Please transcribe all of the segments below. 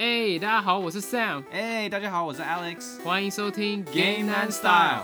哎、大家好，我是 Sam，哎、大家好，我是 Alex。欢迎收听 Game and Style。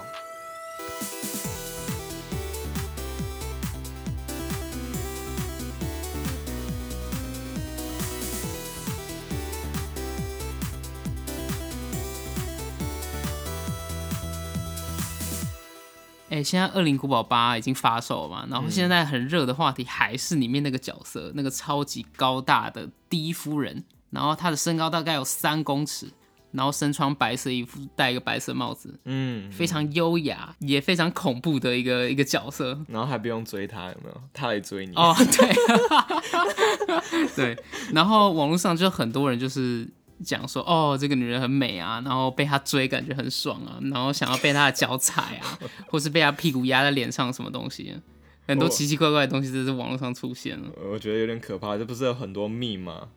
哎、现在《恶灵古堡八》已经发售了嘛，然后现在很热的话题还是里面那个角色，那个超级高大的第一夫人，然后他的身高大概有三公尺，然后身穿白色衣服，戴一个白色帽子，嗯，非常优雅，也非常恐怖的一个一个角色。然后还不用追他，有没有？他来追你。哦，对，对，然后网络上就很多人就是讲说，哦，这个女人很美啊，然后被她追感觉很爽啊，然后想要被她的脚踩啊，或是被她屁股压在脸上什么东西，很多奇奇怪怪的东西在这网络上出现了。我觉得有点可怕，这不是有很多密吗？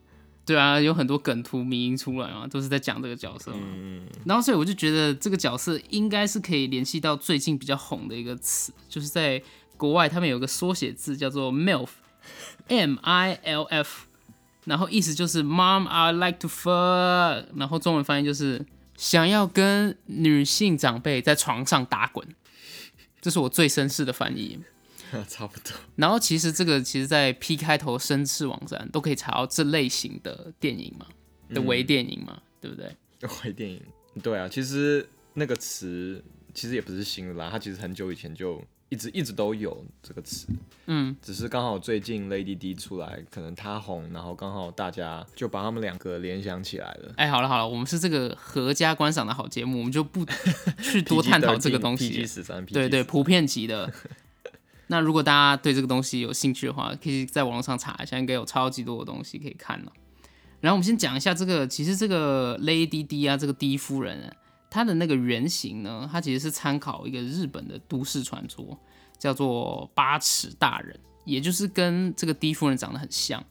对啊，有很多梗图迷音出来嘛，都是在讲这个角色嘛。嗯，然后所以我就觉得这个角色应该是可以联系到最近比较红的一个词，就是在国外他们有个缩写字叫做 MILF，M I L F，然后意思就是 Mom I like to fuck，然后中文翻译就是想要跟女性长辈在床上打滚，这是我最绅士的翻译。差不多。然后其实这个其实，在 P 开头绅士网站都可以查到这类型的电影嘛，的微电影嘛，对不对？微电影，对啊，其实那个词其实也不是新的啦，它其实很久以前就一直一直都有这个词，嗯，只是刚好最近 Lady D 出来，可能她红，然后刚好大家就把他们两个联想起来了。哎，好了好了，我们是这个合家观赏的好节目，我们就不 去多探讨这个东 PG 西。十三，对对，普遍级的。那如果大家对这个东西有兴趣的话，可以在网络上查一下，应该有超级多的东西可以看了。然后我们先讲一下这个，其实这个 Lady D 啊，这个第一夫人啊，她的那个原型呢，她其实是参考一个日本的都市传说，叫做八尺大人，也就是跟这个第一夫人长得很像。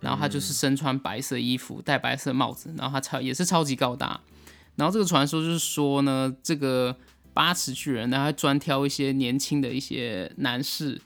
然后她就是身穿白色衣服，戴白色帽子，然后她超也是超级高大。然后这个传说就是说呢，这个八尺巨人呢，他会专挑一些年轻的一些男士，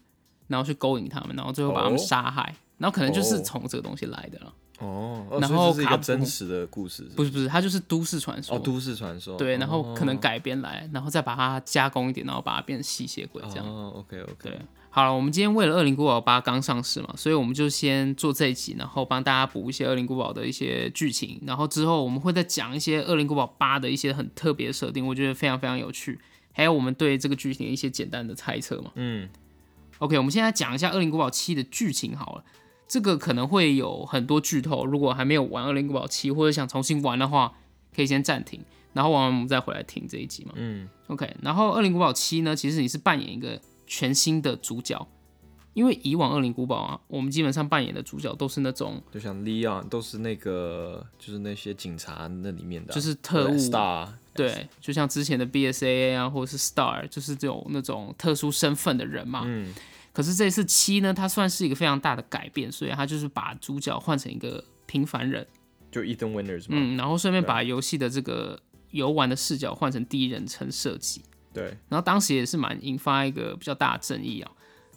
然后去勾引他们，然后最后把他们哦杀害。然后可能就是哦从这个东西来的了。哦，哦然所以这是一个后卡真实的故事，不是不是，它就是都市传说。哦，都市传说。对，然后可能哦改编来，然后再把它加工一点，然后把它变成吸血鬼这样。哦，OK OK，对，好了，我们今天为了《恶灵古堡八》刚上市嘛，所以我们就先做这一集，然后帮大家补一些《恶灵古堡》的一些剧情，然后之后我们会再讲一些《恶灵古堡八》的一些很特别的设定，我觉得非常非常有趣，还有我们对这个剧情的一些简单的猜测嘛。嗯，OK，我们现在讲一下《恶灵古堡七》的剧情好了。这个可能会有很多剧透，如果还没有玩《恶灵古堡七》或者想重新玩的话，可以先暂停，然后玩完我们再回来听这一集嘛。嗯，OK。然后《恶灵古堡七》呢，其实你是扮演一个全新的主角，因为以往《恶灵古堡》啊，我们基本上扮演的主角都是那种就像 Leon 都是那个，就是那些警察那里面的啊、就是特务。Star，对，就像之前的 BSAA 啊，或者是 Star，就是这种那种特殊身份的人嘛。嗯，可是这次七呢，它算是一个非常大的改变，所以它就是把主角换成一个平凡人，就 Ethan Winters 嘛，嗯，然后顺便把游戏的这个游玩的视角换成第一人称设计，对，然后当时也是蛮引发一个比较大的争议啊。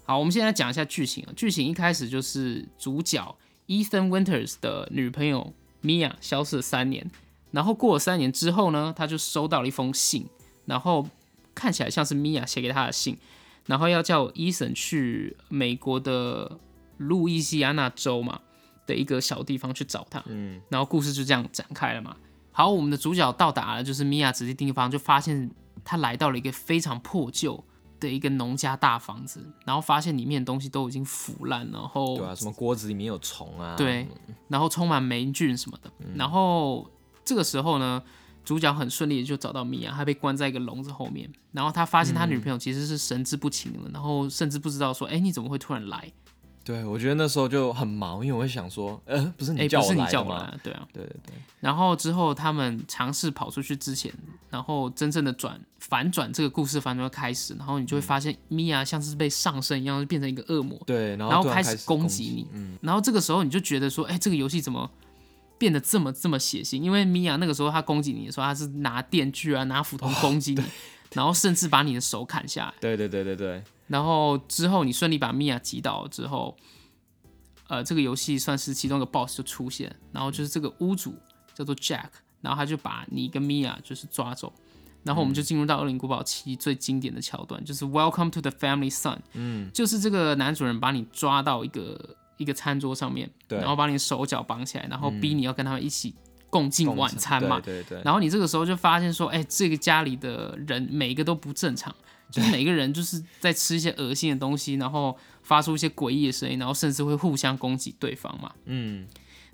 好，我们现在讲一下剧情啊。剧情一开始就是主角 Ethan Winters 的女朋友 Mia 消失了三年，然后过了三年之后呢，他就收到了一封信，然后看起来像是 Mia 写给他的信，然后要叫 Ethan 去美国的路易斯安那州嘛的一个小地方去找他。嗯，然后故事就这样展开了嘛。好，我们的主角到达了就是米娅指定地方，就发现他来到了一个非常破旧的一个农家大房子，然后发现里面的东西都已经腐烂，然后对啊，什么锅子里面有虫啊，对，然后充满霉菌什么的。然后这个时候呢，主角很顺利的就找到米娅，他被关在一个笼子后面，然后他发现他女朋友其实是神志不清的，然后甚至不知道说，哎，你怎么会突然来？对，我觉得那时候就很忙，因为我会想说，呃，不是哎，你叫不是你我来对啊。对对对，然后之后他们尝试跑出去之前，然后真正的转反转这个故事反转开始，然后你就会发现米娅像是被上身一样，变成一个恶魔，对，然后然开始攻攻击你。嗯，然后这个时候你就觉得说，哎，这个游戏怎么变得这么这么血腥？因为米娅那个时候她攻击你的时候，她是拿电锯啊，拿斧头攻击你，然后甚至把你的手砍下来。对对对对对，然后之后你顺利把米娅击倒了之后，呃，这个游戏算是其中一个 BOSS 就出现，然后就是这个屋主叫做 Jack，然后他就把你跟米娅就是抓走，然后我们就进入到《恶灵古堡七》最经典的桥段，就是 Welcome to the Family Son，嗯，就是这个男主人把你抓到一个一个餐桌上面，对。然后把你手脚绑起来，然后逼你要跟他们一起共进晚餐嘛，对对对，然后你这个时候就发现说，哎、这个家里的人每一个都不正常，就是每个人就是在吃一些恶心的东西，然后发出一些诡异的声音，然后甚至会互相攻击对方嘛。嗯，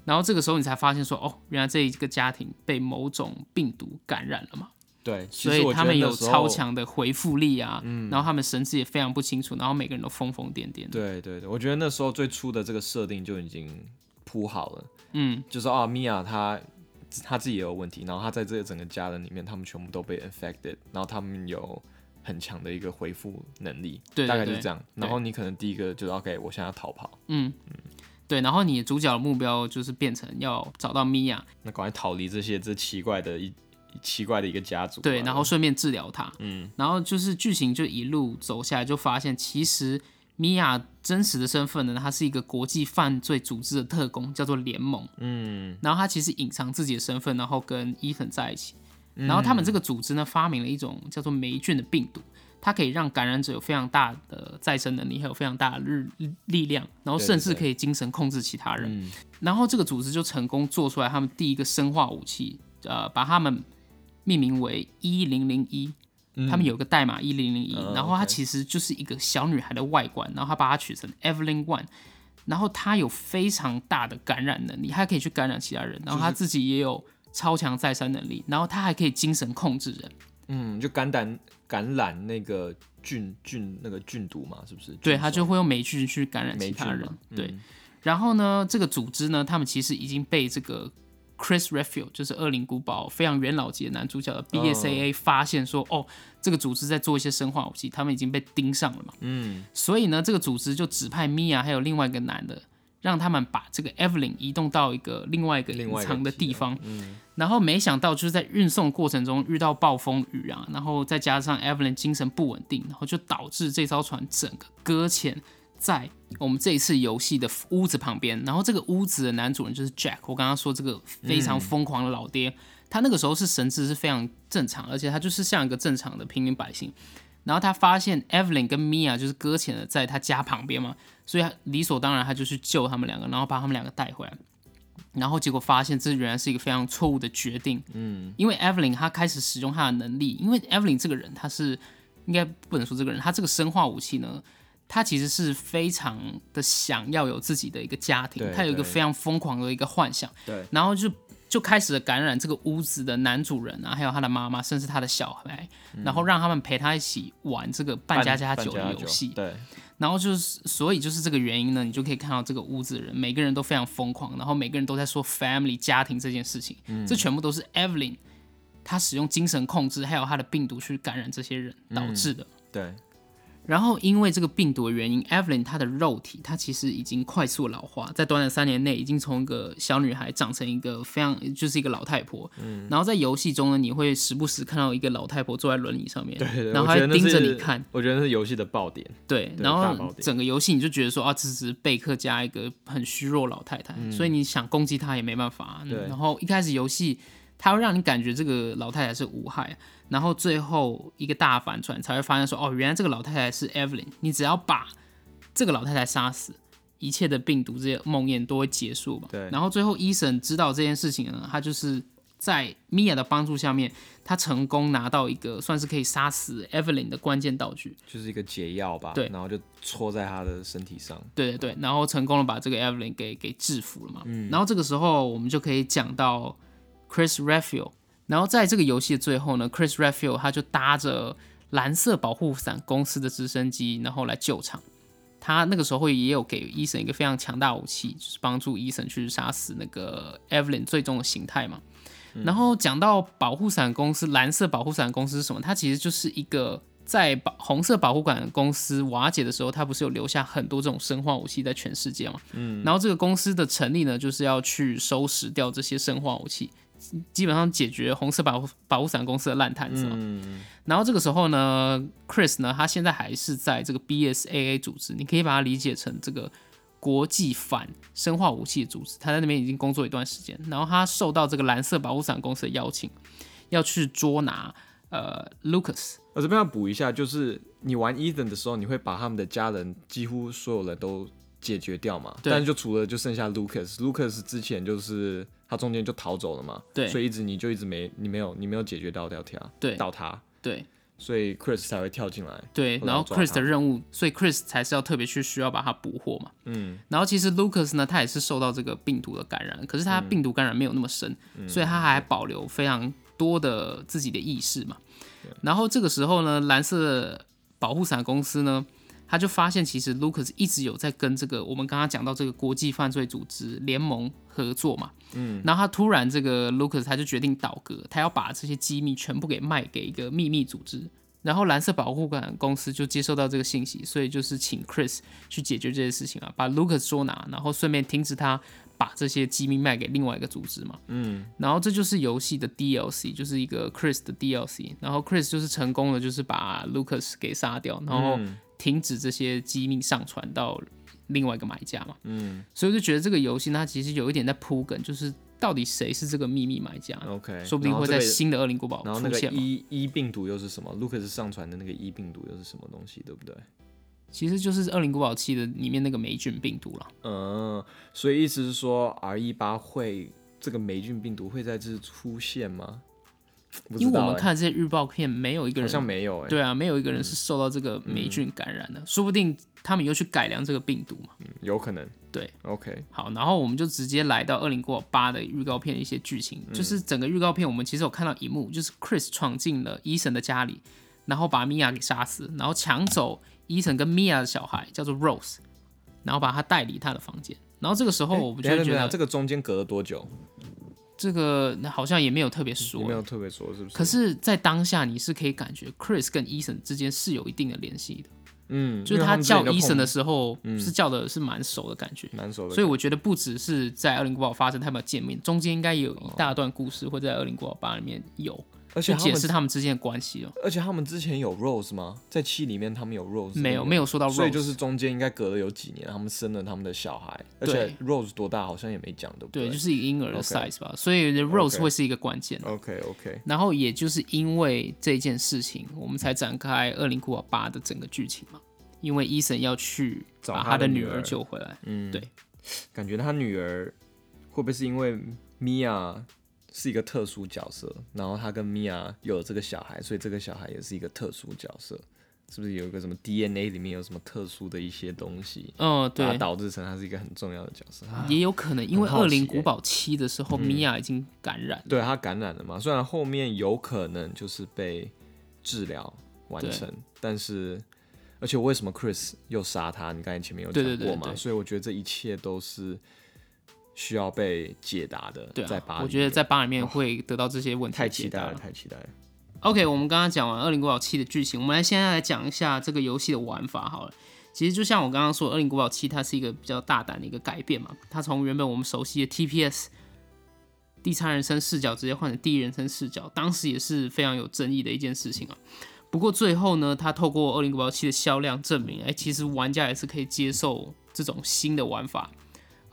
然后这个时候你才发现说，哦，原来这一个家庭被某种病毒感染了嘛，对，所以他们有超强的回复力啊，嗯。然后他们神志也非常不清楚，然后每个人都疯疯癫癫。对对对，我觉得那时候最初的这个设定就已经铺好了，嗯，就是啊，米娅她她自己也有问题，然后他在这个整个家人里面，他们全部都被 infected，然后他们有很强的一个回复能力，对大概就是这样。然后你可能第一个就是 OK，我现在要逃跑，嗯嗯对，然后你的主角的目标就是变成要找到米娅，那赶快逃离这些这奇怪的一奇怪的一个家族吧。对，然后顺便治疗他。嗯，然后就是剧情就一路走下来，就发现其实米娅真实的身份呢，她是一个国际犯罪组织的特工，叫做联盟。嗯，然后她其实隐藏自己的身份，然后跟伊粉在一起。嗯然后他们这个组织呢，发明了一种叫做霉菌的病毒，它可以让感染者有非常大的再生能力，还有非常大的日力量，然后甚至可以精神控制其他人。嗯然后这个组织就成功做出来他们第一个生化武器，呃，把他们命名为一零零一。他们有个代码一零零一，嗯然后它其实就是一个小女孩的外观，然后他把它取成 Evelyn One，然后她有非常大的感染能力，她可以去感染其他人，然后她自己也有超强再生能力，然后她还可以精神控制人，嗯，就感染感染那个菌菌那个菌毒嘛，是不是？对，菌她就会用霉菌去感染其他人嘛，对。嗯然后呢，这个组织呢，他们其实已经被这个 Chris Redfield，就是《恶灵古堡》非常元老级的男主角的 BSAA 发现说，哦，这个组织在做一些生化武器，他们已经被盯上了嘛。嗯，所以呢，这个组织就指派米娅还有另外一个男的，让他们把这个 Evelyn 移动到一个另外一个隐藏的地地方。然后没想到就是在运送过程中遇到暴风雨啊，然后再加上 Evelyn 精神不稳定，然后就导致这艘船整个搁浅在我们这一次游戏的屋子旁边。然后这个屋子的男主人就是 Jack，我刚刚说这个非常疯狂的老爹，他那个时候是神智是非常正常，而且他就是像一个正常的平民百姓。然后他发现 Evelyn 跟 Mia 就是搁浅了在他家旁边嘛，所以他理所当然他就去救他们两个，然后把他们两个带回来。然后结果发现这原来是一个非常错误的决定，嗯，因为 Evelyn 她开始使用她的能力，因为 Evelyn 这个人她是应该不能说这个人，她这个生化武器呢，她其实是非常的想要有自己的一个家庭他，有一个非常疯狂的一个幻想，对，然后就就开始了感染这个屋子的男主人啊，还有他的妈妈，甚至他的小孩，然后让他们陪他一起玩这个扮家家酒的游戏。对，然后就是，所以就是这个原因呢，你就可以看到这个屋子的人，每个人都非常疯狂，然后每个人都在说 family 家庭这件事情，这全部都是 Evelyn 他使用精神控制，还有他的病毒去感染这些人导致的。对，然后因为这个病毒的原因，Evelyn 她的肉体她其实已经快速老化，在短短三年内已经从一个小女孩长成一个非常就是一个老太婆。嗯，然后在游戏中呢，你会时不时看到一个老太婆坐在轮椅上面，对对对然后还盯着你看。我觉得那是游戏的爆点。对，对然后整个游戏你就觉得说啊，这只是贝克加一个很虚弱老太太，所以你想攻击她也没办法。嗯对然后一开始游戏它会让你感觉这个老太太是无害，然后最后一个大反转才会发现说哦，原来这个老太太是 Evelyn，你只要把这个老太太杀死。一切的病毒这些梦魇都会结束嘛？对然后最后医生知道这件事情呢，他就是在米娅的帮助下面，他成功拿到一个算是可以杀死 Evelyn 的关键道具。就是一个解药吧，对然后就戳在他的身体上，对对对，然后成功的把这个 Evelyn 给给制服了嘛。嗯然后这个时候我们就可以讲到 Chris Redfield，然后在这个游戏的最后呢，Chris Redfield 他就搭着蓝色保护伞公司的直升机，然后来救场。他那个时候也有给伊森一个非常强大武器，就是帮助伊森去杀死那个 Evelyn 最终的形态嘛。然后讲到保护伞公司，蓝色保护伞公司是什么？它其实就是一个在保红色保护伞公司瓦解的时候，它不是有留下很多这种生化武器在全世界嘛？嗯，然后这个公司的成立呢，就是要去收拾掉这些生化武器，基本上解决红色保护保护伞公司的烂摊子嘛。嗯，然后这个时候呢，Chris 呢，他现在还是在这个 BSAA 组织，你可以把它理解成这个国际反生化武器的组织，他在那边已经工作一段时间，然后他受到这个蓝色保护伞公司的邀请，要去捉拿呃 Lucas。我这边要补一下，就是你玩 Ethan 的时候，你会把他们的家人几乎所有人都解决掉嘛？但是就除了就剩下 Lucas。Lucas 之前就是他中间就逃走了嘛，对所以一直你就一直没你没有你没有解决到掉他，对到他，对所以 Chris 才会跳进来。对，然后 Chris 的任务，所以 Chris 才是要特别去需要把它捕获嘛。嗯，然后其实 Lucas 呢，他也是受到这个病毒的感染，可是他病毒感染没有那么深，嗯所以他还保留非常多的自己的意识嘛。然后这个时候呢，蓝色保护伞公司呢，他就发现其实 Lucas 一直有在跟这个我们刚刚讲到这个国际犯罪组织联盟合作嘛。嗯，然后他突然这个 Lucas 他就决定倒戈，他要把这些机密全部给卖给一个秘密组织。然后蓝色保护伞公司就接收到这个信息，所以就是请 Chris 去解决这些事情啊，把 Lucas 捉拿，然后顺便停止他把这些机密卖给另外一个组织嘛。嗯，然后这就是游戏的 DLC，就是一个 Chris 的 DLC。然后 Chris 就是成功的，就是把 Lucas 给杀掉，然后停止这些机密上传到另外一个买家嘛。嗯，所以我就觉得这个游戏它其实有一点在铺梗，就是到底谁是这个秘密买家，OK，说不定会在新的恶灵古堡然后那个出现嘛。E E 病毒又是什么？Lucas 上传的那个 E 病毒又是什么东西，对不对？其实就是《恶灵古堡七》的里面那个霉菌病毒了。嗯，所以意思是说 R 一八会这个霉菌病毒会在这出现吗？因为我们看这些预告片，没有一个人好像没有哎、对啊，没有一个人是受到这个霉菌感染的，说不定他们又去改良这个病毒嘛。嗯有可能。对，OK，好，然后我们就直接来到《恶灵古堡八》的预告片的一些剧情，就是整个预告片我们其实有看到一幕，就是 Chris 闯进了伊森的家里，然后把米娅给杀死，然后抢走伊森跟米娅的小孩叫做 Rose，然后把他带离他的房间。然后这个时候，我们就觉得这个中间隔了多久？这个好像也没有特别你说没，有特别说是不是？可是，在当下你是可以感觉 Chris 跟 Eason 之间是有一定的联系的，嗯，就是他叫就碰 Ethan 的时候，是叫的是蛮熟的感觉。蛮熟的，所以我觉得不只是在《二零古堡》发生他们见面，中间应该有一大段故事会在《二零古堡八》里面有，而且他们释他们之间的关系哦。而且他们之前有 Rose 吗？在七里面他们有 Rose 没有没有说到 Rose，所以就是中间应该隔了有几年，他们生了他们的小孩，而且 Rose 多大好像也没讲，对不对，对就是一个婴儿的 size 吧，所以 Rose 会是一个关键。OK OK，然后也就是因为这件事情，我们才展开《恶灵古堡八》的整个剧情嘛。因为伊森要去把他的女儿他的女儿救回来，嗯，对，感觉他女儿会不会是因为米娅是一个特殊角色，然后他跟米娅有了这个小孩，所以这个小孩也是一个特殊角色，是不是有一个什么 DNA 里面有什么特殊的一些东西，嗯，把它对，导致成他是一个很重要的角色？啊。也有可能因为《很好奇恶灵古堡七》的时候，嗯。米娅已经感染，对他感染了嘛，虽然后面有可能就是被治疗完成，但是而且为什么 Chris 又杀他？你刚才前面有讲过嘛，所以我觉得这一切都是需要被解答的。对啊，在八里面，我觉得在八里面会得到这些问题太期待了，太期待了。OK，我们刚刚讲完《恶灵古堡七》的剧情，我们来现在来讲一下这个游戏的玩法好了。其实就像我刚刚说，《恶灵古堡七》它是一个比较大胆的一个改变嘛，它从原本我们熟悉的 TPS 第三人称视角直接换成第一人称视角，当时也是非常有争议的一件事情啊。不过最后呢，它透过《恶灵古堡七》的销量证明，哎、其实玩家也是可以接受这种新的玩法。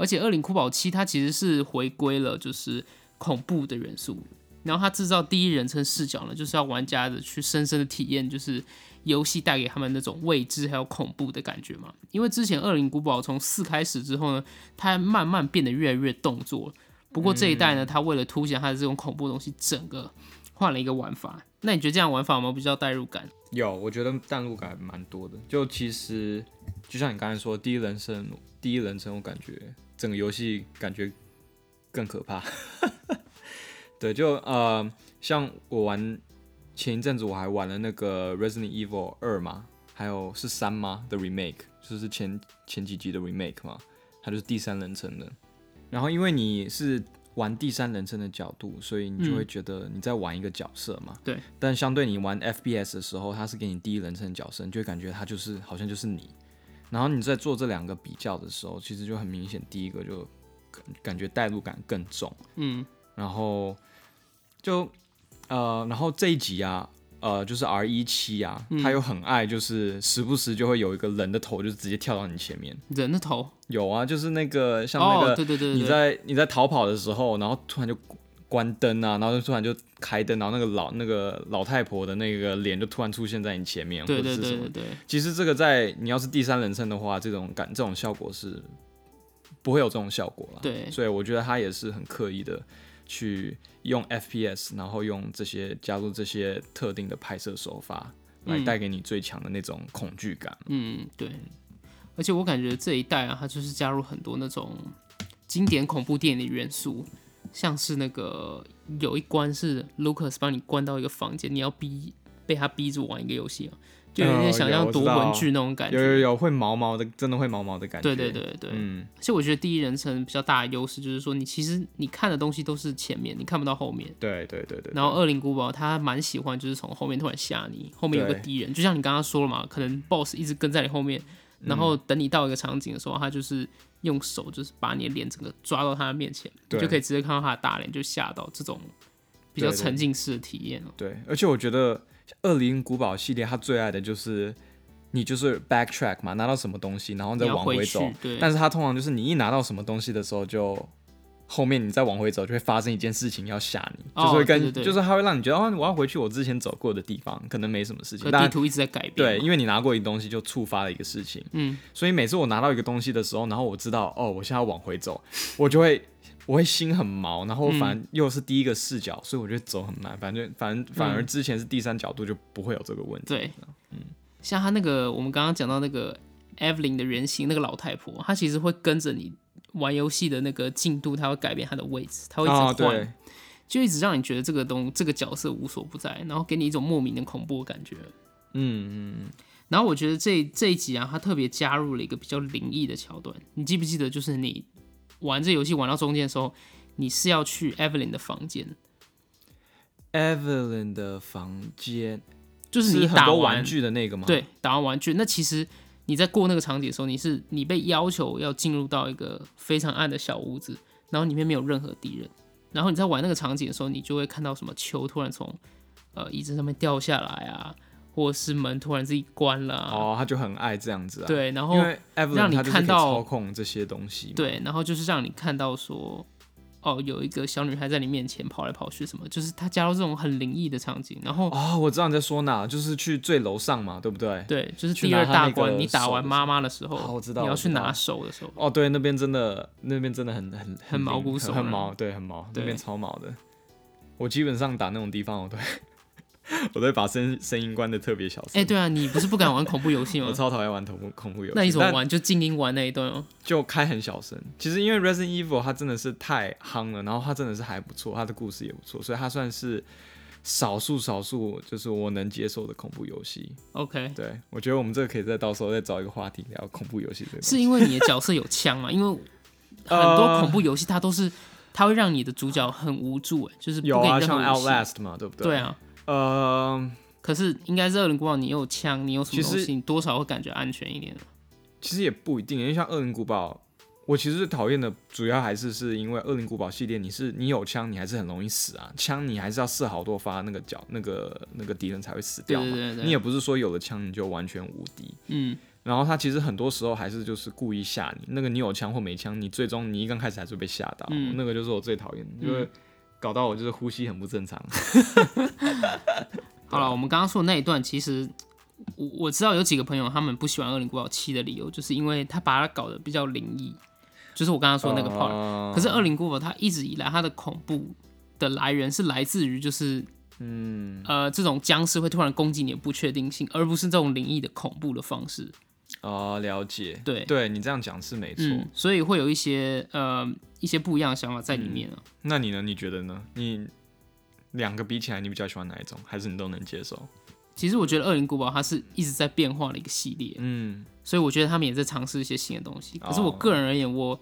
而且《恶灵古堡七》它其实是回归了就是恐怖的元素，然后它制造第一人称视角呢，就是要玩家的去深深的体验，就是游戏带给他们那种未知还有恐怖的感觉嘛。因为之前《恶灵古堡》从四开始之后呢，它慢慢变得越来越动作。不过这一代呢，它为了凸显它的这种恐怖的东西，整个换了一个玩法。那你觉得这样玩法有没有比较代入感？有，我觉得代入感蛮多的。就其实，就像你刚才说，第一人称，第一人称，我感觉整个游戏感觉更可怕。对，就呃，像我玩前一阵子我还玩了那个 Resident Evil 二嘛，还有是三吗的 remake，就是前前几集的 remake 嘛，它就是第三人称的。然后因为你是玩第三人称的角度，所以你就会觉得你在玩一个角色嘛。对。但相对你玩 FPS 的时候，它是给你第一人称的角色，你就会感觉它就是好像就是你。然后你在做这两个比较的时候，其实就很明显，第一个就感感觉代入感更重。嗯，然后就呃，然后这一集啊，呃，就是 R 一七啊，嗯他又很爱，就是时不时就会有一个人的头，就直接跳到你前面。人的头，有啊，就是那个像那哦，个、对对对对，你在你在逃跑的时候，然后突然就关灯啊，然后就突然就开灯，然后那个老那个老太婆的那个脸就突然出现在你前面，对对或者是什么。对对。对，其实这个在你要是第三人称的话，这种感这种效果是不会有这种效果了。对。所以我觉得他也是很刻意的去用 FPS，然后用这些加入这些特定的拍摄手法，来嗯。带给你最强的那种恐惧感。嗯对，而且我感觉这一代啊，它就是加入很多那种经典恐怖电影的元素，像是那个有一关是 Lucas 帮你关到一个房间，你要逼被他逼着玩一个游戏啊，就有点哦想象夺有我知道魂剧那种感觉。有有有会毛毛的，真的会毛毛的感觉。对对对对，嗯，而且我觉得第一人称比较大的优势就是说，你其实你看的东西都是前面，你看不到后面。对对对对。然后恶灵古堡他蛮喜欢，就是从后面突然吓你，后面有个敌人，就像你刚刚说了嘛，可能 BOSS 一直跟在你后面，然后嗯等你到一个场景的时候，他就是用手就是把你的脸整个抓到他的面前，你对就可以直接看到他的大脸，就吓到这种比较沉浸式的体验哦。对，而且我觉得《恶灵古堡》系列他最爱的就是你就是 backtrack 嘛，拿到什么东西，然后再往回走。，对，但是他通常就是你一拿到什么东西的时候就。后面你再往回走，就会发生一件事情要吓你，哦就是会跟，对对对。就是它会让你觉得，哦，我要回去我之前走过的地方，可能没什么事情，地图一直在改变对，因为你拿过一个东西，就触发了一个事情，嗯，所以每次我拿到一个东西的时候，然后我知道，哦，我现在要往回走，我就会，我会心很毛，然后嗯反正又是第一个视角，所以我觉得走很慢，反正反正反而之前是第三角度就不会有这个问题。对，嗯像他那个我们刚刚讲到那个 Evelyn 的原型那个老太婆，她其实会跟着你玩游戏的那个进度，它会改变它的位置，它会一直啊，换，对，就一直让你觉得这个东这个角色无所不在，然后给你一种莫名的恐怖的感觉。嗯嗯，然后我觉得这这一集啊，它特别加入了一个比较灵异的桥段。你记不记得，就是你玩这游戏玩到中间的时候，你是要去 Evelyn 的房间，Evelyn 的房间就是你很多打完玩具的那个吗？，对打完玩具，那其实你在过那个场景的时候，你是你被要求要进入到一个非常暗的小屋子，然后里面没有任何敌人，然后你在玩那个场景的时候，你就会看到什么球突然从呃椅子上面掉下来啊，或者是门突然自己关了、啊，哦，他就很爱这样子啊。，对，然后让你看到操控这些东西。对，然后就是让你看到说，哦，有一个小女孩在你面前跑来跑去，什么，就是她加入这种很灵异的场景，然后、哦，我知道你在说哪，就是去最楼上嘛，对不对？对，就是第二大关，你打完妈妈的时候，哦我知道你要去拿手的时候，哦，对，那边真的，那边真的很很很毛骨悚然很毛，对，很毛，那边超毛的。我基本上打那种地方，我都会 我都会把声声音关的特别小声。哎、对啊，你不是不敢玩恐怖游戏吗 我？超讨厌玩恐怖恐怖游戏。那你怎么玩？就静音玩那一段哦。就开很小声。其实因为 Resident Evil 它真的是太夯了，然后它真的是还不错，它的故事也不错，所以它算是少数少数就是我能接受的恐怖游戏。OK，对我觉得我们这个可以再到时候再找一个话题聊恐怖游戏。是因为你的角色有枪嘛？因为很多恐怖游戏它都是，它会让你的主角很无助，哎，就是有啊，像。Outlast 嘛，对不对？对。啊，呃，可是应该是恶灵古堡，你有枪，你有什么东西，你多少会感觉安全一点。其实也不一定，因为像恶灵古堡，我其实最讨厌的主要还是是因为恶灵古堡系列，你是你有枪，你还是很容易死啊，枪你还是要射好多发，那个角那个那个敌人才会死掉嘛。你也不是说有了枪你就完全无敌。嗯，然后他其实很多时候还是就是故意吓你，那个你有枪或没枪，你最终你一刚开始还是被吓到，嗯那个就是我最讨厌的，就会搞到我就是呼吸很不正常。好了，我们刚刚说的那一段，其实我我知道有几个朋友他们不喜欢《恶灵古堡七》的理由，就是因为他把它搞得比较灵异，就是我刚刚说的那个 part。哦可是《恶灵古堡》它一直以来它的恐怖的来源是来自于就是嗯呃这种僵尸会突然攻击你的不确定性，而不是这种灵异的恐怖的方式。哦，了解，对对你这样讲是没错。嗯，所以会有一些呃一些不一样的想法在里面啊。那你呢？你觉得呢？你两个比起来，你比较喜欢哪一种？还是你都能接受？其实我觉得《恶灵古堡》它是一直在变化的一个系列，嗯，所以我觉得他们也在尝试一些新的东西。可是我哦个人而言，我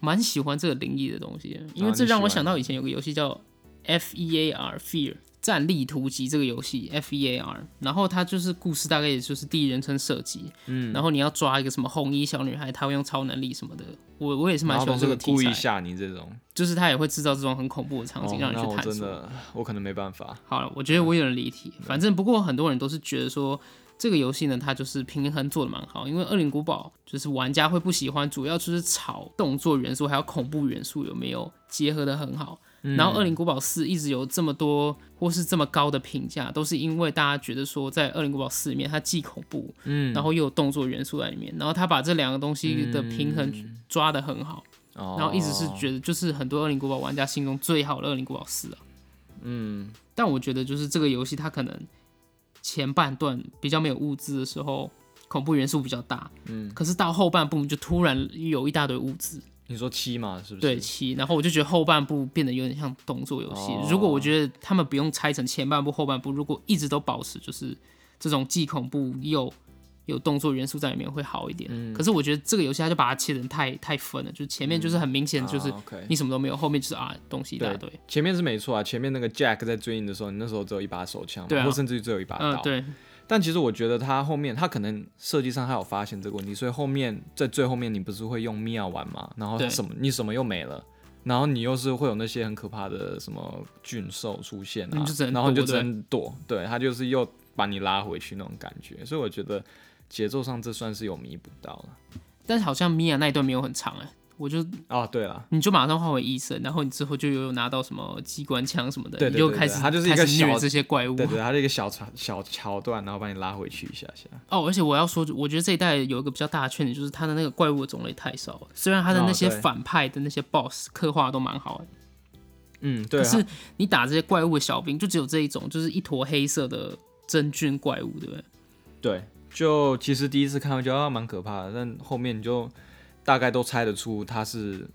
蛮喜欢这个灵异的东西，因为这让我想到以前有个游戏叫 F E A R Fear，战力图集这个游戏 F E A R，然后它就是故事大概也就是第一人称射击，嗯，然后你要抓一个什么红衣小女孩，她会用超能力什么的，我我也是蛮喜欢这个题材，故意吓你这种，就是他也会制造这种很恐怖的场景、哦让你去探索。真的我可能没办法。好了，我觉得我有点离题，反正不过很多人都是觉得说。这个游戏呢，它就是平衡做的蛮好，因为《恶灵古堡》就是玩家会不喜欢，主要就是炒动作元素还有恐怖元素有没有结合的很好。然后《恶灵古堡四》一直有这么多或是这么高的评价，都是因为大家觉得说，在《恶灵古堡四》里面，它既恐怖，嗯，然后又有动作元素在里面，然后他把这两个东西的平衡抓得很好，哦。然后一直是觉得就是很多《恶灵古堡》玩家心中最好的《恶灵古堡四》啊。嗯，但我觉得就是这个游戏它可能前半段比较没有物资的时候，恐怖元素比较大，嗯，可是到后半部就突然有一大堆物资，你说七嘛，是不是？对，七，然后我就觉得后半部变得有点像动作游戏。哦如果我觉得他们不用拆成前半部、后半部，如果一直都保持就是这种既恐怖又有动作元素在里面会好一点。嗯可是我觉得这个游戏它就把它切成太太分了，就是前面就是很明显就是你什么都没有，后面就是啊东西一大堆。前面是没错啊，前面那个 Jack 在追你的时候，你那时候只有一把手枪，对啊或甚至于只有一把刀。嗯，对，但其实我觉得他后面他可能设计上他有发现这个问题，所以后面在最后面你不是会用米娅玩嘛，然后对。什么你什么又没了。然后你又是会有那些很可怕的什么菌兽出现啊，然后你就只能躲，对他就是又把你拉回去那种感觉，所以我觉得节奏上这算是有弥补到了。但是好像米娅那一段没有很长哎、我就啊，对了，你就马上换回医生，然后你之后就有拿到什么机关枪什么的，你就开始他就是一个小这些怪物。对对，它是一个小桥小桥段，然后把你拉回去一下下。哦，而且我要说，我觉得这一代有一个比较大的缺点，就是它的那个怪物的种类太少了。虽然它的那些反派的那些 BOSS 刻画都蛮好的，嗯，对啊，可是你打这些怪物的小兵，就只有这一种，就是一坨黑色的真菌怪物，对不对？对，就其实第一次看我觉得啊蛮可怕的，但后面你就大概都猜得出他是，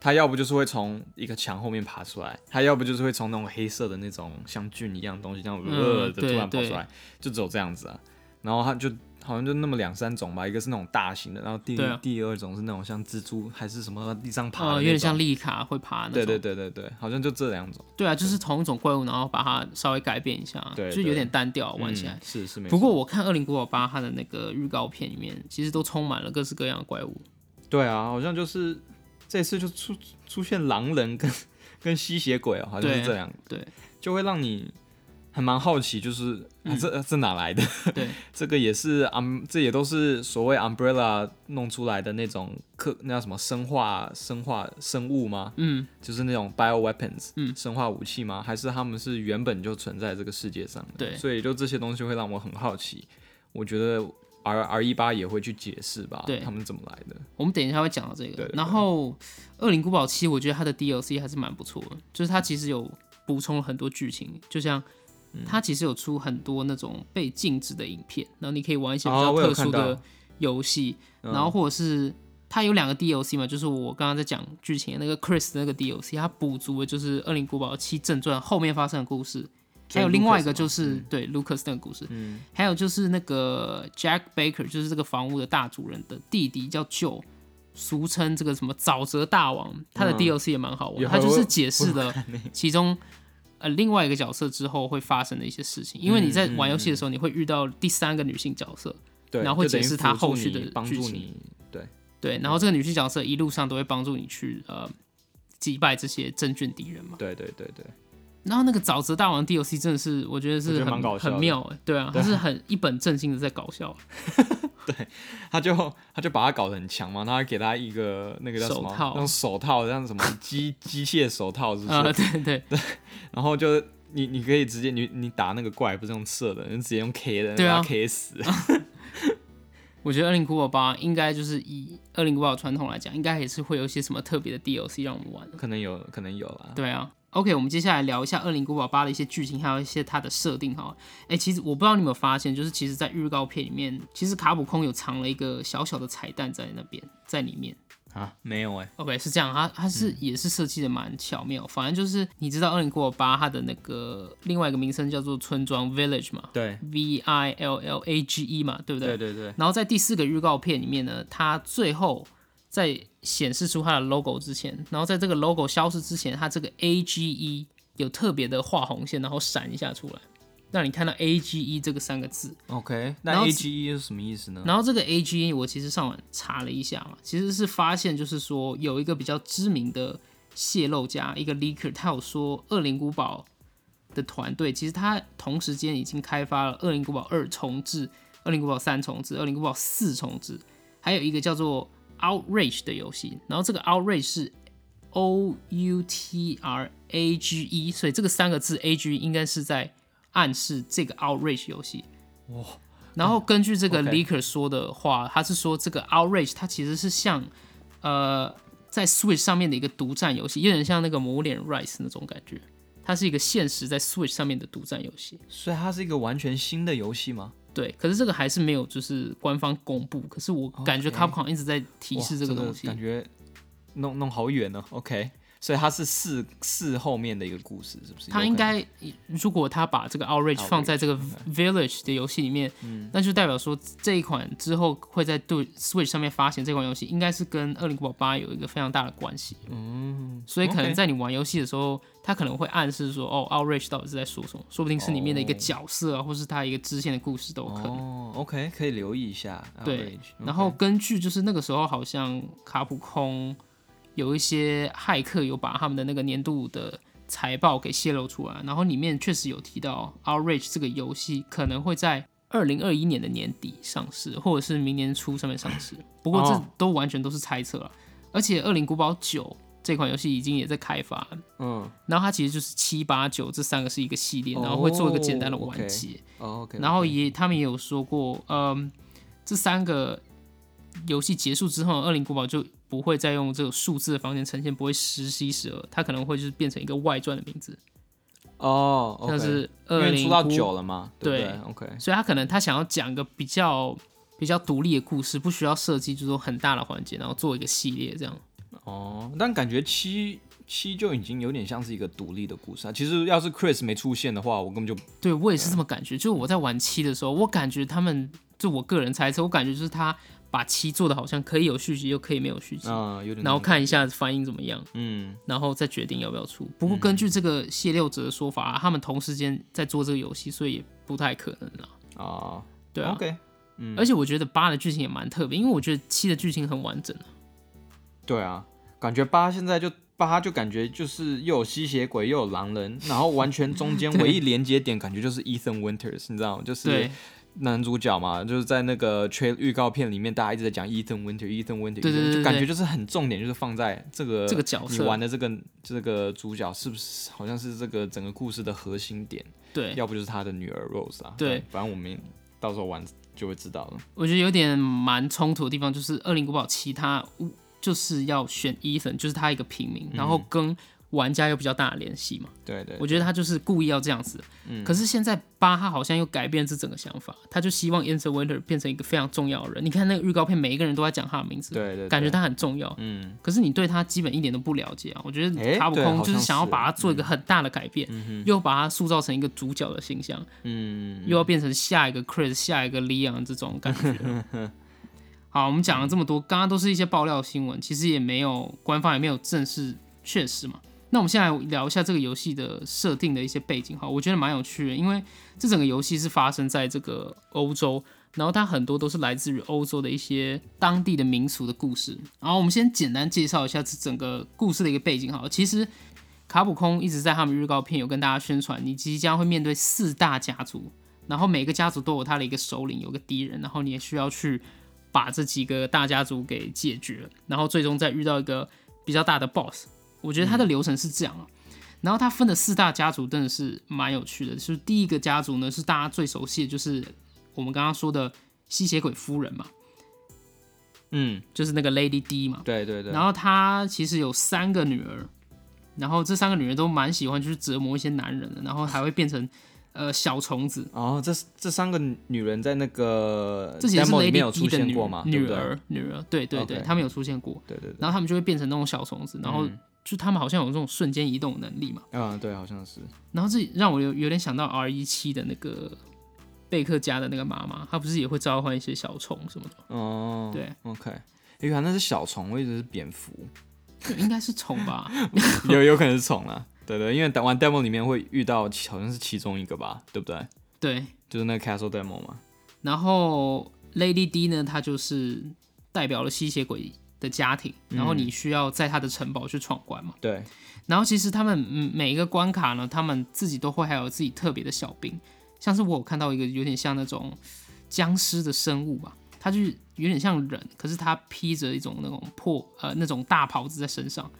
他要不就是会从一个墙后面爬出来，他要不就是会从那种黑色的那种像菌一样的东西这样呃嗯的突然跑出来，就只有这样子啊。然后他就好像就那么两三种吧，一个是那种大型的，然后第、啊第二种是那种像蜘蛛还是什么地上爬的、呃，有点像。丽卡会爬那种。对对对对对，好像就这两种，对啊，就是同一种怪物，然后把它稍微改变一下，对就有点单调玩起来。嗯、是是。不过我看《恶灵古堡八》它的那个预告片里面，其实都充满了各式各样的怪物。对啊，好像就是这次就出出现狼人跟跟吸血鬼哦，好像是这样，对就会让你还蛮好奇，就是、啊、这这哪来的？对，这个也是 um 这也都是所谓 umbrella 弄出来的那种克那叫什么生化生化生物吗？嗯，就是那种 bio weapons，嗯生化武器吗？还是他们是原本就存在这个世界上的？对所以就这些东西会让我很好奇。我觉得 R R 一八也会去解释吧，对他们怎么来的？我们等一下会讲到这个。对然后《恶灵古堡七》，我觉得它的 DLC 还是蛮不错的，就是它其实有补充了很多剧情，就像嗯它其实有出很多那种被禁止的影片，然后你可以玩一些比哦较特殊的游戏，嗯然后或者是。它有两个 DLC 嘛，就是我刚刚在讲剧情那个 Chris 的那个 DLC，它补足了就是《恶灵古堡七正传》后面发生的故事，还有另外一个就是、对 Lucas 那个故事，嗯。还有就是那个 Jack Baker，就是这个房屋的大主人的弟弟叫 Joe，俗称这个什么沼泽大王，他的嗯。DLC 也蛮好玩，有他就是解释了其中呃另外一个角色之后会发生的一些事情，因为你在玩游戏的时候，你会遇到第三个女性角色，对，然后会解释她后续的帮剧情。对，对，然后这个女性角色一路上都会帮助你去呃击败这些真菌敌人嘛。对对对对，然后那个沼泽大王 DLC 真的是我觉得是很很妙哎，对啊，他是很一本正经的在搞笑，对他就他就把他搞得很强嘛，然后还给他一个那个叫什么手套那种手套，像什么机机械手套是不是？啊，对对 然后就你你可以直接你你打那个怪不是用射的，你直接用 K 的，对啊 K 死。我觉得《二零古堡八》应该就是以《二零古堡》传统来讲，应该也是会有一些什么特别的 DLC 让我们玩的。可能有可能有啦。对啊，OK，我们接下来聊一下《恶灵古堡八》的一些剧情，还有一些它的设定哈。哎、其实我不知道你有没有发现，就是其实，在预告片里面，其实卡普空有藏了一个小小的彩蛋在那边，在里面。啊，没有哎、OK，是这样，它它是、也是设计的蛮巧妙。反正就是你知道《恶灵古堡八》它的那个另外一个名称叫做村庄 Village 嘛对，V I L L A G E 嘛，对不对？对对对，然后在第四个预告片里面呢，它最后在显示出它的 logo 之前，然后在这个 logo 消失之前，它这个 A G E 有特别的画红线，然后闪一下出来，让你看到 A G E 这个三个字。OK，那 A G E 是什么意思呢？然后这个 A G E 我其实上网查了一下嘛，其实是发现就是说有一个比较知名的泄露家，一个 leaker，他有说《恶灵古堡》的团队其实他同时间已经开发了《恶灵古堡二》重置、《恶灵古堡三》重置、《恶灵古堡四》重置，还有一个叫做 Outrage 的游戏。然后这个 Outrage 是 O U T R A G E，所以这个三个字 A G E 应该是在暗示这个 Outrage 游戏。哇然后根据这个 leaker 说的话，他是说这个 Outrage 它其实是像呃在 Switch 上面的一个独占游戏，有点像那个魔脸 Rise 那种感觉。它是一个现实在 Switch 上面的独占游戏，所以它是一个完全新的游戏吗？对。可是这个还是没有就是官方公布，可是我感觉 Capcom 一直在提示这个东西。感觉弄弄好远呢。OK，所以它是四四后面的一个故事，是不是？他应该，如果他把这个 Outrage 放在这个 Village 的游戏里面，那就代表说这一款之后会在对 Switch 上面发行这款游戏，应该是跟《恶灵古堡八》有一个非常大的关系。嗯，所以可能在你玩游戏的时候，他可能会暗示说，哦，Outrage 到底是在说什么？说不定是里面的一个角色啊，或是他一个支线的故事都有可能。哦，OK，可以留意一下。对然后根据就是那个时候好像卡普空有一些骇客有把他们的那个年度的财报给泄露出来，然后里面确实有提到 Outrage 这个游戏可能会在二零二一年的年底上市，或者是明年初上面上市。不过这哦都完全都是猜测了，而且《恶灵古堡九》这款游戏已经也在开发，嗯，然后它其实就是七八九这三个是一个系列，然后会做一个简单的完结。哦，OK，然后也他们也有说过，嗯，这三个游戏结束之后，恶灵古堡就不会再用这个数字的房间呈现，不会十七十二，它可能会就是变成一个外传的名字，哦像是因恶灵为出到古九了嘛，对对对？OK，所以他可能他想要讲一个比较比较独立的故事，不需要设计就是说很大的环节，然后做一个系列这样。哦，但感觉七七就已经有点像是一个独立的故事啊。其实要是 Chris 没出现的话，我根本就对我也是这么感觉，就是我在玩七的时候，我感觉他们就我个人猜测，我感觉就是他把七做的好像可以有续集，又可以没有续集，啊、有点，然后看一下反应怎么样。嗯，然后再决定要不要出。不过根据这个谢六哲的说法、啊，他们同时间在做这个游戏，所以也不太可能啦。啊，对啊 OK，而且我觉得八的剧情也蛮特别，因为我觉得七的剧情很完整啊。对啊，感觉八现在就八就感觉就是又有吸血鬼又有狼人，然后完全中间 唯一连接点感觉就是 Ethan Winters，你知道吗？就是对男主角嘛，就是在那个吹预告片里面，大家一直在讲 Ethan Winter，Ethan Winter，对对对就感觉就是很重点，就是放在这个这个角色。你色玩的这个这个主角是不是好像是这个整个故事的核心点，对，要不就是他的女儿 Rose 啊，对。反正我们到时候玩就会知道了。我觉得有点蛮冲突的地方，就是《恶灵古堡其他就是要选 Ethan，就是他一个平民，然后跟玩家有比较大的联系嘛。对对我觉得他就是故意要这样子。可是现在八他好像又改变这整个想法，他就希望 Ethan Winter 变成一个非常重要的人。你看那个预告片，每一个人都在讲他的名字，对对，感觉他很重要。嗯可是你对他基本一点都不了解啊！我觉得卡普空就是想要把他做一个很大的改变，又把他塑造成一个主角的形象，嗯，又要变成下一个 Chris、下一个 Leon 这种感觉。好，我们讲了这么多，刚刚都是一些爆料新闻，其实也没有官方也没有正式确实嘛。那我们现在聊一下这个游戏的设定的一些背景哈，我觉得蛮有趣的，因为这整个游戏是发生在这个欧洲，然后它很多都是来自于欧洲的一些当地的民俗的故事。然后我们先简单介绍一下这整个故事的一个背景哈。其实卡普空一直在他们预告片有跟大家宣传，你即将会面对四大家族，然后每个家族都有他的一个首领，有个敌人，然后你也需要去把这几个大家族给解决，然后最终再遇到一个比较大的 BOSS。我觉得它的流程是这样啊。然后它分的四大家族真的是蛮有趣的，就是第一个家族呢是大家最熟悉的，就是我们刚刚说的吸血鬼夫人嘛，嗯，就是那个 Lady D 嘛。对对对，然后她其实有三个女儿，然后这三个女儿都蛮喜欢就是折磨一些男人的，然后还会变成呃小虫子。哦，这这三个女人在那个这其实是 demo 里 Lady 面有出现过嘛？对不对女儿，女儿，对对对他们有出现过。对对对，然后他们就会变成那种小虫子，然后嗯就他们好像有这种瞬间移动的能力嘛。啊，对，好像是。然后这让我有有点想到 R 一七的那个贝克家的那个妈妈，她不是也会召唤一些小虫什么的？哦，对，OK，诶原来那是小虫，我以为是蝙蝠，应该是虫吧？有有可能是虫啦。对对，因为打完 demo 里面会遇到好像是其中一个吧，对不对？对，就是那个 castle demo 嘛。然后 Lady D 呢，她就是代表了吸血鬼的家庭，然后你需要在他的城堡去闯关嘛。对，然后其实他们嗯每一个关卡呢，他们自己都会还有自己特别的小兵，像是我有看到一个有点像那种僵尸的生物吧，它就是有点像人，可是它披着一种那种破呃那种大袍子在身上，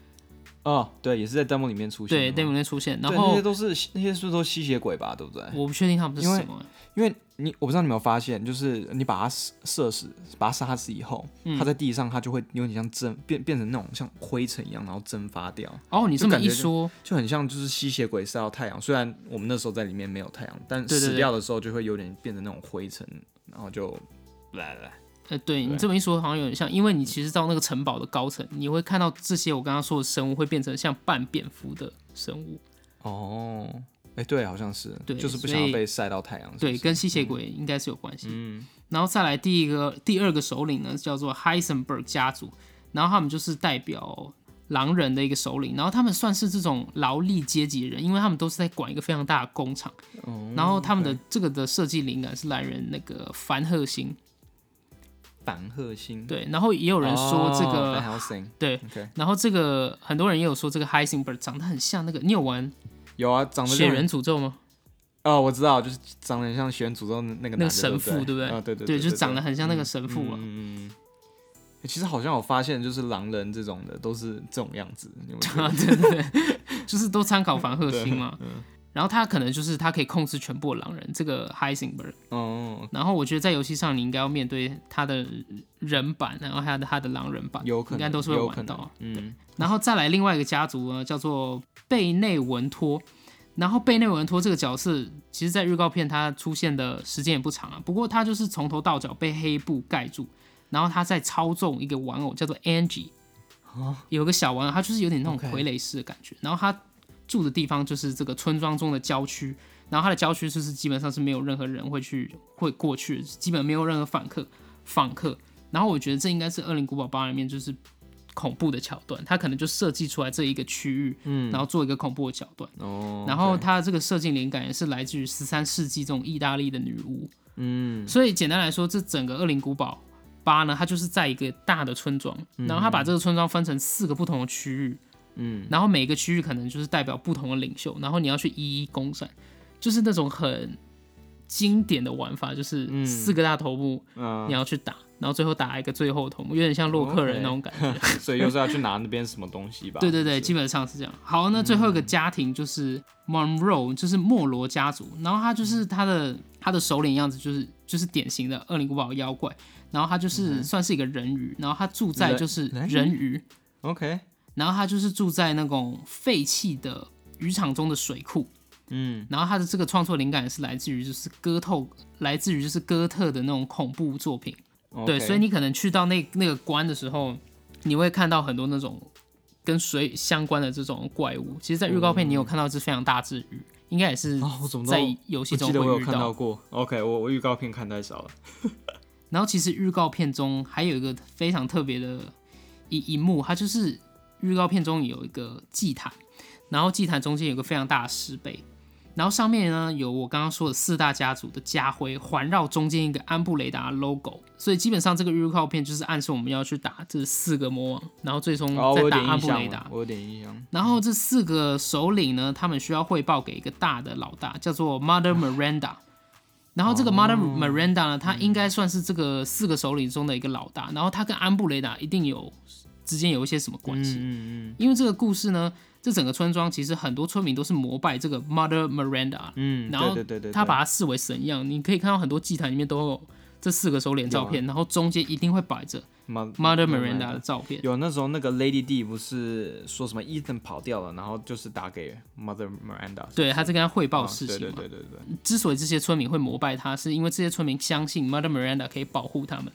哦，对，也是在 demo 里面出现对嘛。demo 里面出现，然后那些都是那些是不是都吸血鬼吧，对不对？我不确定他们是为什么，因为你我不知道你有没有发现，就是你把它射射死，把它杀死以后，嗯它在地上它就会有点像蒸变变成那种像灰尘一样，然后蒸发掉，哦，你这么一说，就很像就是吸血鬼晒到太阳。虽然我们那时候在里面没有太阳，但死掉的时候就会有点变成那种灰尘，然后就来来，呃，对你这么一说，好像有点像，因为你其实到那个城堡的高层，你会看到这些我刚刚说的生物会变成像半蝙蝠的生物，哦，哎，对，好像是，对就是不想要被晒到太阳，对，跟吸血？鬼应该是有关系。嗯。然后再来第一个、第二个首领呢，叫做 Heisenberg 家族，然后他们就是代表狼人的一个首领，然后他们算是这种劳力阶级的人，因为他们都是在管一个非常大的工厂，哦然后他们的这个的设计灵感是来源那个凡赫星，反鹤星，对，然后也有人说这个、对然后这个很多人也有说这个 Heisenberg 长得很像那个，你有玩有啊，长得就血人诅咒吗？哦，我知道，就是长得很像《血人诅咒》那个那个神父对对不对啊，对对对，就是长得很像那个神父啊。嗯嗯其实好像我发现，就是狼人这种的都是这种样子？对对对，就是都参考凡赫星嘛。嗯然后他可能就是他可以控制全部的狼人，这个 Heisenberg。哦，然后我觉得在游戏上你应该要面对他的人版，然后还有他的狼人版，有可能应该都是会玩到。嗯，然后再来另外一个家族呢，叫做贝内文托。然后贝内文托这个角色，其实在预告片他出现的时间也不长啊，不过他就是从头到脚被黑布盖住，然后他在操纵一个玩偶叫做 Angie，有个小玩偶，他就是有点那种傀儡式的感觉。然后他住的地方就是这个村庄中的郊区，然后它的郊区就是基本上是没有任何人会去会过去的，基本没有任何访客访客。然后我觉得这应该是《恶灵古堡八》里面就是恐怖的桥段，它可能就设计出来这一个区域，嗯，然后做一个恐怖的桥段。哦，然后它这个设计灵感也是来自于十三世纪这种意大利的女巫。嗯，所以简单来说，这整个恶灵古堡八呢，它就是在一个大的村庄，然后它把这个村庄分成四个不同的区域，嗯，然后每个区域可能就是代表不同的领袖，然后你要去一一攻占，就是那种很经典的玩法，就是嗯。四个大头目嗯。你要去打，然后最后打一个最后头目，有点像洛克人那种感觉。所以又是要去拿那边什么东西吧？对对对，基本上是这样。好，那最后一个家庭就是 Monroe，就是莫罗家族，然后他就是他的他的首领样子就是就是典型的恶灵古堡妖怪，然后他就是算是一个人鱼，然后他住在就是人鱼，OK，然后他就是住在那种废弃的渔场中的水库，嗯，然后他的这个创作灵感也是来自于就是哥特，来自于就是哥特的那种恐怖作品。对，所以你可能去到那那个关的时候，你会看到很多那种跟水相关的这种怪物。其实，在预告片你有看到一只非常大只鱼，应该也是在游戏中我我有会遇到。看到过。OK，我我预告片看太少了。然后，其实预告片中还有一个非常特别的一一幕，它就是预告片中有一个祭坛，然后祭坛中间有个非常大的石碑。然后上面呢有我刚刚说的四大家族的家徽环绕中间一个安布雷达 logo，所以基本上这个预告片就是暗示我们要去打这四个魔王，然后最终再打安布雷达。我有点印象。然后这四个首领呢，他们需要汇报给一个大的老大，叫做 Mother Miranda。然后这个 Mother Miranda 呢，他应该算是这个四个首领中的一个老大。然后他跟安布雷达一定有之间有一些什么关系？嗯嗯因为这个故事呢，这整个村庄其实很多村民都是膜拜这个 Mother Miranda，嗯，然后对对对对，他把它视为神一样。你可以看到很多祭坛里面都有这四个首领照片，然后中间一定会摆着 Mother Miranda 的照片。有那时候那个 Lady D 不是说什么 Ethan 跑掉了，然后就是打给 Mother Miranda，对，他在跟他汇报哦事情嘛。对对对对对，之所以这些村民会膜拜他，是因为这些村民相信 Mother Miranda 可以保护他们。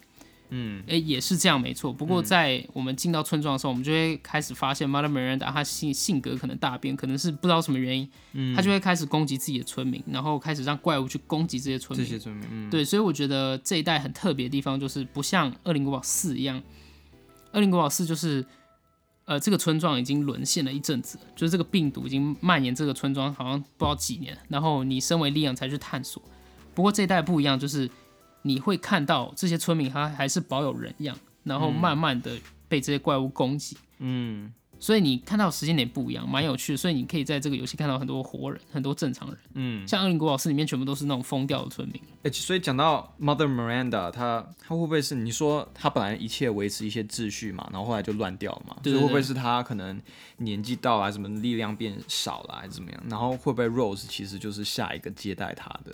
嗯，诶，也是这样，没错。不过在我们进到村庄的时候，我们就会开始发现 Mother Miranda 她性性格可能大变，可能是不知道什么原因，嗯她就会开始攻击自己的村民，然后开始让怪物去攻击这些村这民。些村民，嗯，对，所以我觉得这一代很特别的地方就是不像《恶灵古堡四》一样，《恶灵古堡四》就是呃，这个村庄已经沦陷了一阵子，就是这个病毒已经蔓延这个村庄，好像不知道几年。然后你身为力量才去探索。不过这一代不一样，就是你会看到这些村民他还是保有人样，然后慢慢的被这些怪物攻击。嗯所以你看到时间点不一样，蛮有趣的。所以你可以在这个游戏看到很多活人，很多正常人。嗯，像《恶灵古堡四》里面全部都是那种疯掉的村民。哎、所以讲到 Mother Miranda，她她会不会是你说她本来一切维持一些秩序嘛，然后后来就乱掉了嘛？对会不会是她可能年纪到了，啊什么力量变少了，还是怎么样？然后会不会 Rose 其实就是下一个接待她的？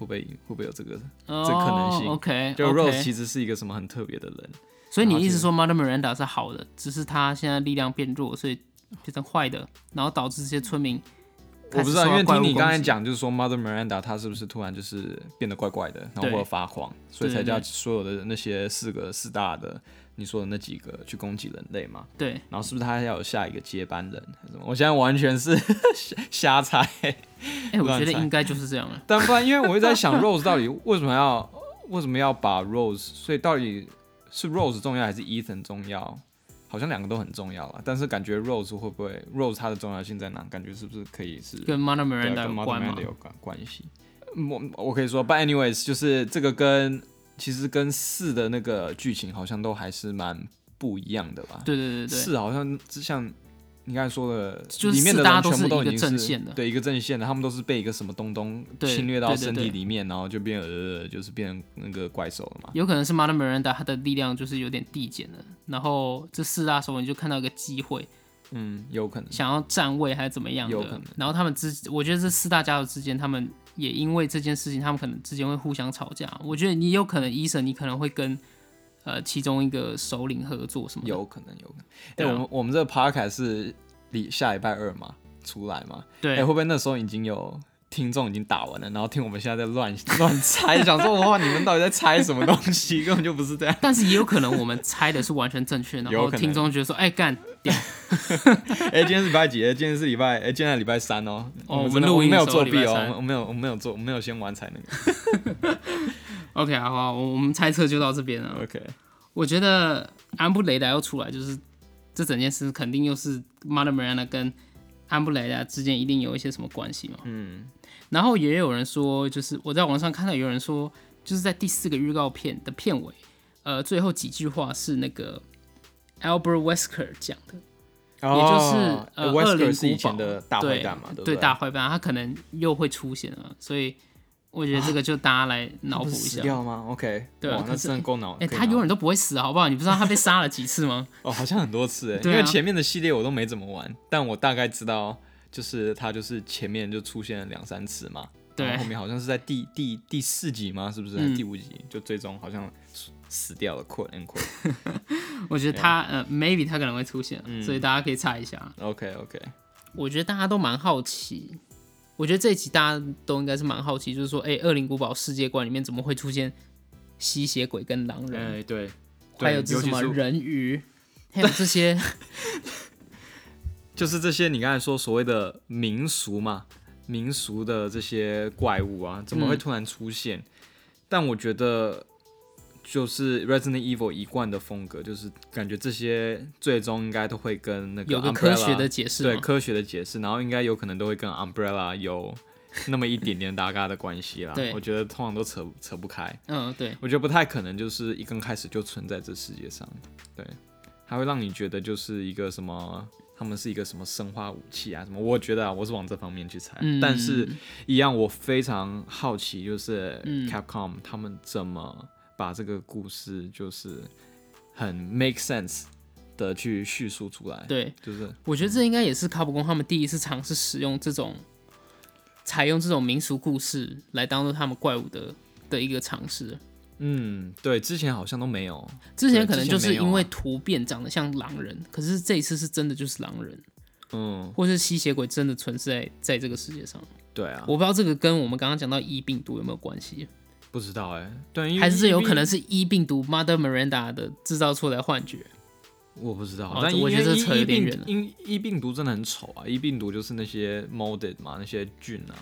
会不会会不会有这个？这可能性 OK，就 Rose 其实是一个什么很特别的人？所以你意思说 Mother Miranda 是好的，只是他现在力量变弱，所以变成坏的，然后导致这些村民我不知道，因为听你刚才讲。就是说 Mother Miranda 她是不是突然就是变得怪怪的，然后对或者发狂，所以才叫所有的那些四个四大的你说的那几个去攻击人类嘛？对，然后是不是他要有下一个接班人还是什么？我现在完全是 瞎瞎猜，哎、我觉得应该就是这样了。但不然，因为我一直在想 Rose 到底为什么要为什么要把 Rose，所以到底是 Rose 重要还是 Ethan 重要？好像两个都很重要了，但是感觉 Rose 会不会 Rose 它的重要性在哪？感觉是不是可以是跟 Mother 对 Miranda 跟有 Mother 关吗 Miranda？有关关系？我我可以说，But anyways，就是这个跟其实跟四的那个剧情好像都还是蛮不一样的吧？对对对对，四好像就像你刚才说的，就是里面大人全部都是一个都已经是阵线的对一个阵线的，他们都是被一个什么东东侵略到身体里面，然后就变呃，就是变那个怪兽了嘛。有可能是 Mother Miranda 她的力量就是有点递减了，然后这四大首领就看到一个机会，嗯，有可能。想要站位还是怎么样的有可能，然后他们之，我觉得这四大家族之间，他们也因为这件事情，他们可能之间会互相吵架。我觉得你有可能，医生你可能会跟呃其中一个首领合作什么的，有可能，有可能。哎、我们我们这个 podcast 是礼下礼拜二嘛出来嘛？哎、对会不会那时候已经有听众已经打完了，然后听我们现在在乱 乱猜，想说哇，你们到底在猜什么东西？根本就不是这样。但是也有可能我们猜的是完全正确，然后有听众觉得说，哎干，哎、今天是礼拜几？哎，今天是礼拜，哎、今天是礼拜三哦。哦我们录音没有作弊哦，我没有，我没有做，我没有先玩才那个。OK 啊好，我我们猜测就到这边了。OK，我觉得安布雷达要出来，就是这整件事肯定又是 Mother Miranda 跟安布雷达之间一定有一些什么关系嘛。嗯，然后也有人说，就是我在网上看到有人说，就是在第四个预告片的片尾，呃，最后几句话是那个 Albert Wesker 讲的，也就是呃恶 Wesker 灵哦是以古堡。前的大坏对蛋嘛，对大坏蛋，他可能又会出现了，所以我觉得这个就大家来脑补一他不是死下。掉吗？OK，对啊可是真的够脑。哎、他永远都不会死，好不好？你不知道他被杀了几次吗？哦，好像很多次哎，啊因为前面的系列我都没怎么玩，但我大概知道，就是他就是前面就出现了两三次嘛，对后后面好像是在第第第四集吗？是不是？第五集就最终好像死死掉了，quote and quote。我觉得他呃，maybe 他可能会出现，嗯所以大家可以猜一下。OK OK，我觉得大家都蛮好奇，我觉得这一集大家都应该是蛮好奇，就是说，哎、恶灵古堡世界观里面怎么会出现吸血鬼跟狼人，哎对，还有什么人鱼，还有这些，就是这些你刚才说所谓的民俗嘛，民俗的这些怪物啊，怎么会嗯突然出现？但我觉得就是 Resident Evil 一贯的风格，就是感觉这些最终应该都会跟那个有个科学的解释。对科学的解释，然后应该有可能都会跟 Umbrella 有那么一点点大概的关系啦。对我觉得通常都扯扯不开。嗯，对，我觉得不太可能，就是一刚开始就存在这世界上，对，它会让你觉得就是一个什么，他们是一个什么生化武器啊什么？我觉得啊，我是往这方面去猜，嗯，但是一样，我非常好奇，就是嗯 Capcom 他们怎么把这个故事就是很 make sense 的去叙述出来，，对，就是我觉得这应该也是卡普空他们第一次尝试使用这种采用这种民俗故事来当做他们怪物的的一个尝试。嗯，对，之前好像都没有，之前可能就是因为突变长得像狼人，可是这一次是真的就是狼人，嗯，或是吸血鬼真的存在在这个世界上。对啊，我不知道这个跟我们刚刚讲到一病毒有没有关系，不知道哎、对，还是有可能是 E 病毒 Mother Miranda 的制造出来的幻觉。我不知道，哦但我觉得这为扯有点远了因因病毒真的很丑啊，一病毒就是那些 molded 嘛，那些菌啊，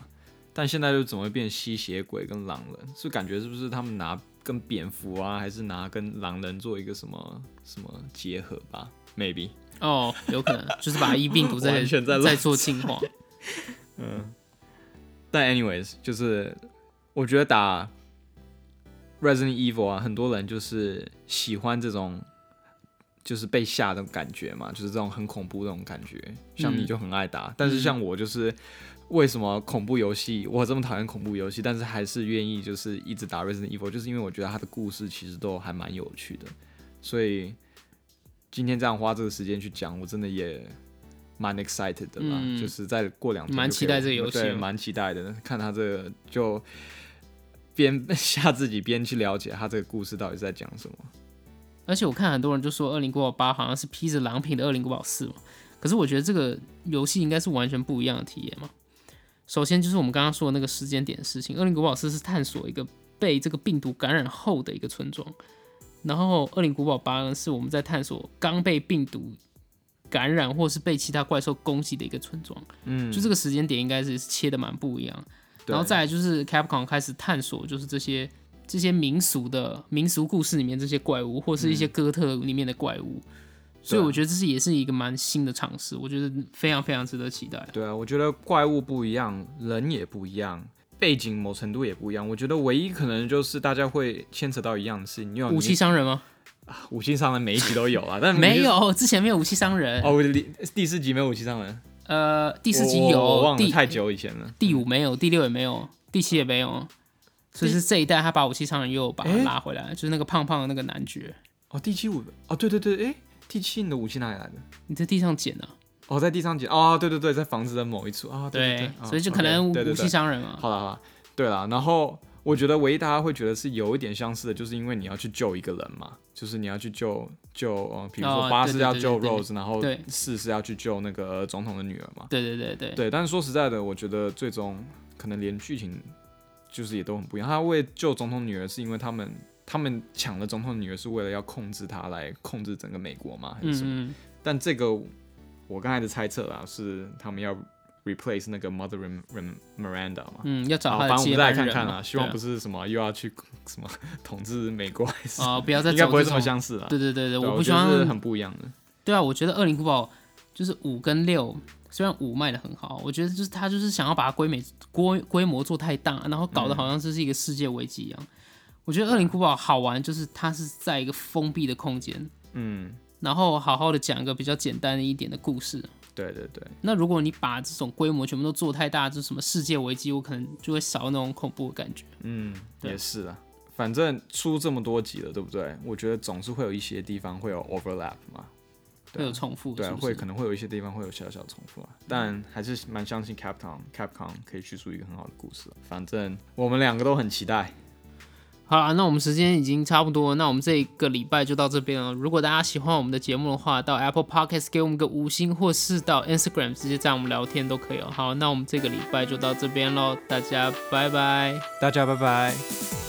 但现在又怎么会变吸血鬼跟狼人？是感觉是不是他们拿跟蝙蝠啊，还是拿跟狼人做一个什么什么结合吧？Maybe 哦，有可能 就是把 E 病毒再完全在乱再做进化。嗯但 anyways，就是我觉得打 Resident Evil 啊，很多人就是喜欢这种就是被吓的感觉嘛，就是这种很恐怖那种感觉。像你嗯就很爱打，但是像我就是为什么恐怖游戏我这么讨厌恐怖游戏，但是还是愿意就是一直打 Resident Evil，就是因为我觉得它的故事其实都还蛮有趣的，所以今天这样花这个时间去讲，我真的也。蛮 excited 的啦，嗯就是再过两蛮期待这个游戏蛮期待的。看他这个就边 吓自己边去了解他这个故事到底在讲什么。而且我看很多人就说《恶灵古堡八》好像是披着狼皮的《恶灵古堡四》嘛，可是我觉得这个游戏应该是完全不一样的体验嘛。首先就是我们刚刚说的那个时间点的事情，《恶灵古堡四》是探索一个被这个病毒感染后的一个村庄，然后《恶灵古堡八》呢是我们在探索刚被病毒感染或是被其他怪兽攻击的一个村庄，嗯，就这个时间点应该是切的蛮不一样。对然后再来就是 Capcom 开始探索，就是这些这些民俗的民俗故事里面这些怪物，或是一些哥特里面的怪物，所以我觉得这是也是一个蛮新的尝试，我觉得非常非常值得期待。对啊，我觉得怪物不一样，人也不一样，背景某程度也不一样。我觉得唯一可能就是大家会牵扯到一样的事情，因为武器商人吗？武器商人每一集都有啊，但 没有，之前没有武器商人。哦，第第四集没有武器商人，呃，第四集有，忘了太久以前了。第五没有，第六也没有，第七也没有。所以是这一代他把武器商人又把他拉回来，就是那个胖胖的那个男爵，哦，第七五哦，对对对，哎，第七你的武器哪里来的？你在地上捡的、哦，在地上捡哦，对对对，在房子的某一处啊，对对，所以就可能武器商人嘛。好了好了，对了，然后我觉得唯一大家会觉得是有一点相似的，就是因为你要去救一个人嘛，就是你要去救救呃，比如说八是要救 Rose，然后四是要去救那个总统的女儿嘛。对对对对，对，但是说实在的，我觉得最终可能连剧情就是也都很不一样。他为救总统女儿，是因为他们他们抢了总统女儿，是为了要控制她来控制整个美国嘛？还是什么？嗯嗯，但这个我刚才的猜测啊，是他们要 replace 那个 Mother Miranda 嘛。嗯，要找好，他的反正我们再来接班人嘛看看啦，希望不是什么又要去什么 统治美国，还是哦，不要再应该不会这么。相似了。对对对对，我不希望是。很不一样的。对啊，我觉得《恶灵古堡》就是五跟六，虽然五卖的很好，我觉得就是他就是想要把它规美规规模做太大，然后搞得好像这是一个世界危机一样。我觉得《恶灵古堡》好玩，就是它是在一个封闭的空间，嗯，然后好好的讲一个比较简单一点的故事。对对对，那如果你把这种规模全部都做太大，就是什么世界危机，我可能就会少那种恐怖的感觉。嗯，也是啊。反正出这么多集了，对不对？我觉得总是会有一些地方会有 overlap 嘛，会有重复，对会可能会有一些地方会有小小重复啊，但还是蛮相信 Capcom Capcom 可以叙述一个很好的故事啊。反正我们两个都很期待。好啦，那我们时间已经差不多，那我们这一个礼拜就到这边了。如果大家喜欢我们的节目的话，到 Apple Podcast 给我们个五星，或是到 Instagram 直接在我们聊天都可以哦。好，那我们这个礼拜就到这边喽，大家拜拜。大家拜拜。